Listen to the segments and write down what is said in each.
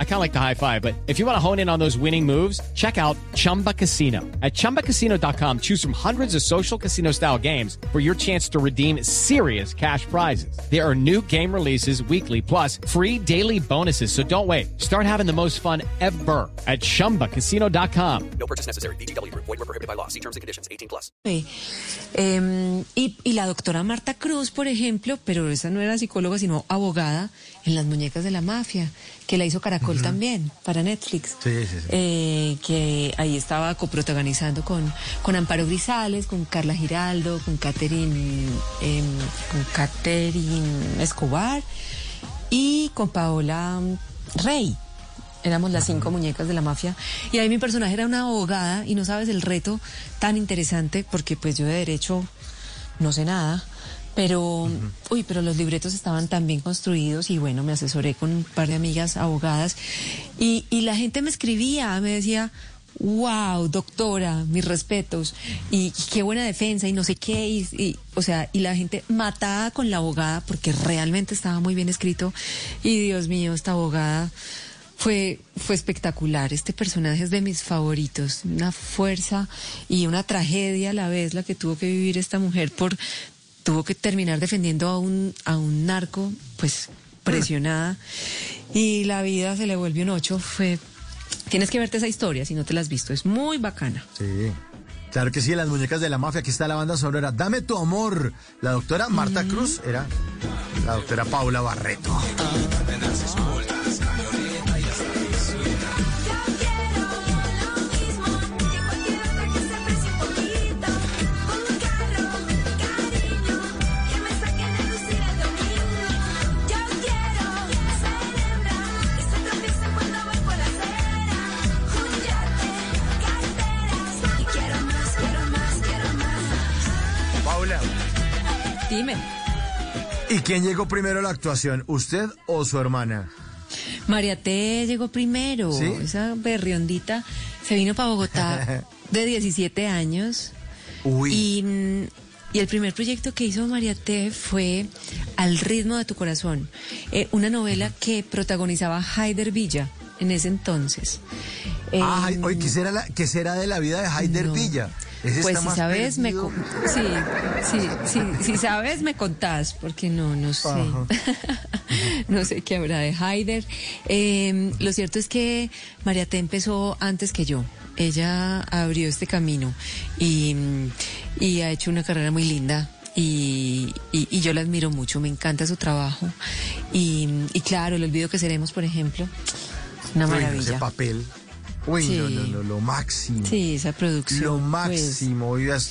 I kind of like the high five, but if you want to hone in on those winning moves, check out Chumba Casino. At chumbacasino.com, choose from hundreds of social casino style games for your chance to redeem serious cash prizes. There are new game releases weekly, plus free daily bonuses. So don't wait. Start having the most fun ever at chumbacasino.com. No purchase necessary. BGW. Void were prohibited by law. See terms and conditions. 18 plus. Eh, em, y, y la doctora Marta Cruz, por ejemplo, pero esa no era psicóloga, sino abogada en Las Muñecas de la Mafia, que la hizo Caracol también, para Netflix. Sí, sí, sí. Eh, que ahí estaba coprotagonizando con, con Amparo Grisales, con Carla Giraldo, con Catherine, em, con Catherine Escobar y con Paola Rey. Éramos las cinco muñecas de la mafia. Y ahí mi personaje era una abogada y no sabes el reto tan interesante porque pues yo de derecho no sé nada. Pero, uy, pero los libretos estaban tan bien construidos y bueno, me asesoré con un par de amigas abogadas y, y la gente me escribía, me decía, wow, doctora, mis respetos y, y qué buena defensa y no sé qué, y, y, o sea, y la gente matada con la abogada porque realmente estaba muy bien escrito y Dios mío, esta abogada fue, fue espectacular. Este personaje es de mis favoritos. Una fuerza y una tragedia a la vez la que tuvo que vivir esta mujer por tuvo que terminar defendiendo a un, a un narco, pues presionada. Y la vida se le vuelve un ocho. Fue. Tienes que verte esa historia si no te la has visto. Es muy bacana. Sí. Claro que sí, las muñecas de la mafia, aquí está la banda sonora. Dame tu amor. La doctora Marta Cruz era la doctora Paula Barreto. Dime. ¿y quién llegó primero a la actuación? ¿Usted o su hermana? María T llegó primero. ¿Sí? Esa berriondita se vino para Bogotá de 17 años. Uy. Y, mm, y el primer proyecto que hizo María T fue Al ritmo de tu corazón, eh, una novela que protagonizaba Haider Villa en ese entonces. Ah, Eh, oye, ¿qué será, la- qué será de la vida de Haider no. Villa? Ese Pues si sabes, me perdido. sí, sí, sí, si sabes, me contás, porque no, no sé. No sé qué habrá de Haider. Eh, lo cierto es que María T empezó antes que yo. Ella abrió este camino y, y ha hecho una carrera muy linda. Y, y- y yo la admiro mucho, me encanta su trabajo. Y, y claro, el olvido que seremos, por ejemplo, una no, ese maravilla. papel. Uy, Sí. no, no, no, lo máximo. Sí, esa producción. Lo pues, máximo. oigas,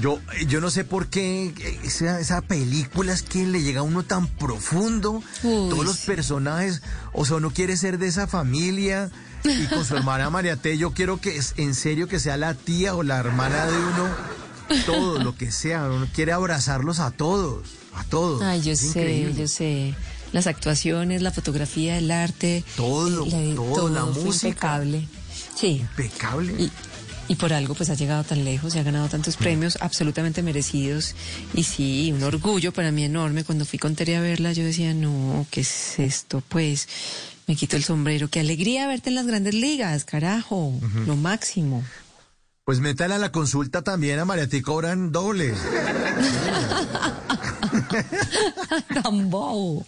yo, yo no sé por qué esa, esa película es que le llega a uno tan profundo. Uy, Todos los personajes, o sea, uno quiere ser de esa familia. Y con su hermana María T, yo quiero que es en serio que sea la tía o la hermana de uno. Todo lo que sea. Uno quiere abrazarlos a todos. A todos. Ay, yo Es sé, increíble. yo sé. Las actuaciones, la fotografía, el arte. Todo, eh, todo, la fue música. Impecable. Sí. Impecable. Y, y por algo pues ha llegado tan lejos y ha ganado tantos premios absolutamente merecidos. Y sí, un orgullo para mí enorme. Cuando fui con Tere a verla, yo decía, no, ¿qué es esto? Pues me quito el sombrero. Qué alegría verte en las grandes ligas, carajo. Lo máximo. Pues métala a la consulta también a María T, cobran doble. tan bobo.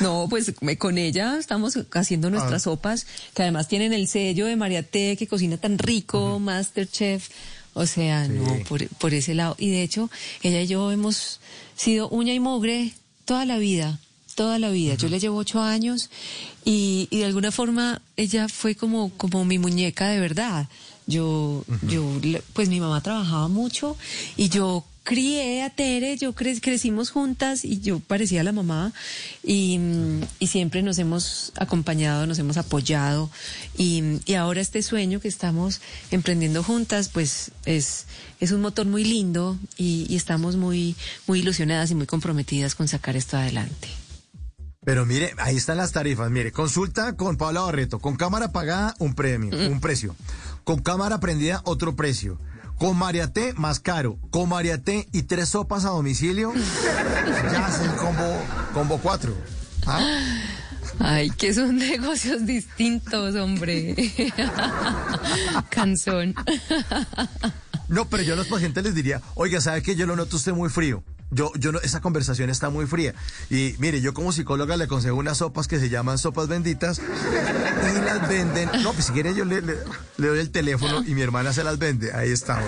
No, pues me- con ella estamos haciendo nuestras Ah. sopas, que además tienen el sello de María T, que cocina tan rico, Masterchef. O sea, Sí. no, por, por ese lado. Y de hecho, ella y yo hemos sido uña y mugre toda la vida, toda la vida. Yo le llevo ocho años y, y de alguna forma ella fue como, como mi muñeca de verdad. Yo, yo, le- pues mi mamá trabajaba mucho y yo crié a Tere, yo cre- crecimos juntas y yo parecía la mamá y, y siempre nos hemos acompañado, nos hemos apoyado y, y ahora este sueño que estamos emprendiendo juntas pues es, es un motor muy lindo y, y estamos muy, muy ilusionadas y muy comprometidas con sacar esto adelante. Pero mire, ahí están las tarifas. Mire, consulta con Paula Barreto. Con cámara pagada, un premio, un precio. Con cámara prendida, otro precio. con María T más caro, con María T y tres sopas a domicilio, ya es el combo, combo 4. Ay, que son negocios distintos, hombre. Canzón. No, pero yo a los pacientes les diría, oiga, ¿sabe que yo lo noto usted muy frío? Yo, yo no, esa conversación está muy fría. Y mire, yo como psicóloga le aconsejo unas sopas que se llaman sopas benditas y las venden. No, pues si quiere yo le, le, le doy el teléfono y mi hermana se las vende. Ahí estamos.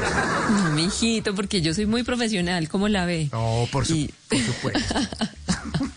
No, mijito, porque yo soy muy profesional, ¿cómo la ve? No, por, su, Y- por supuesto.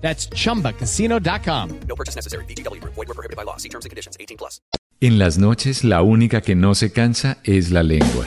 That's chumbacasino.com. No purchase necessary. VGW Group. Void were prohibited by law. See terms and conditions. 18 plus. En las noches la única que no se cansa es la lengua.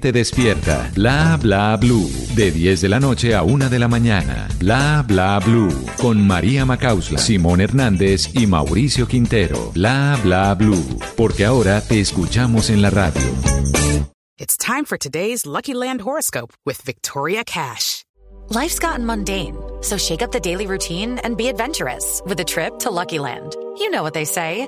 despierta. Bla Bla Blue, de 10 de la noche a 1 de la mañana. Bla Bla Blue, con María Macausla, Simón Hernández y Mauricio Quintero. Bla Bla Blue, porque ahora te escuchamos en la radio. It's time for today's Lucky Land horoscope with Victoria Cash. Life's gotten mundane, so shake up the daily routine and be adventurous with a trip to Lucky Land. You know what they say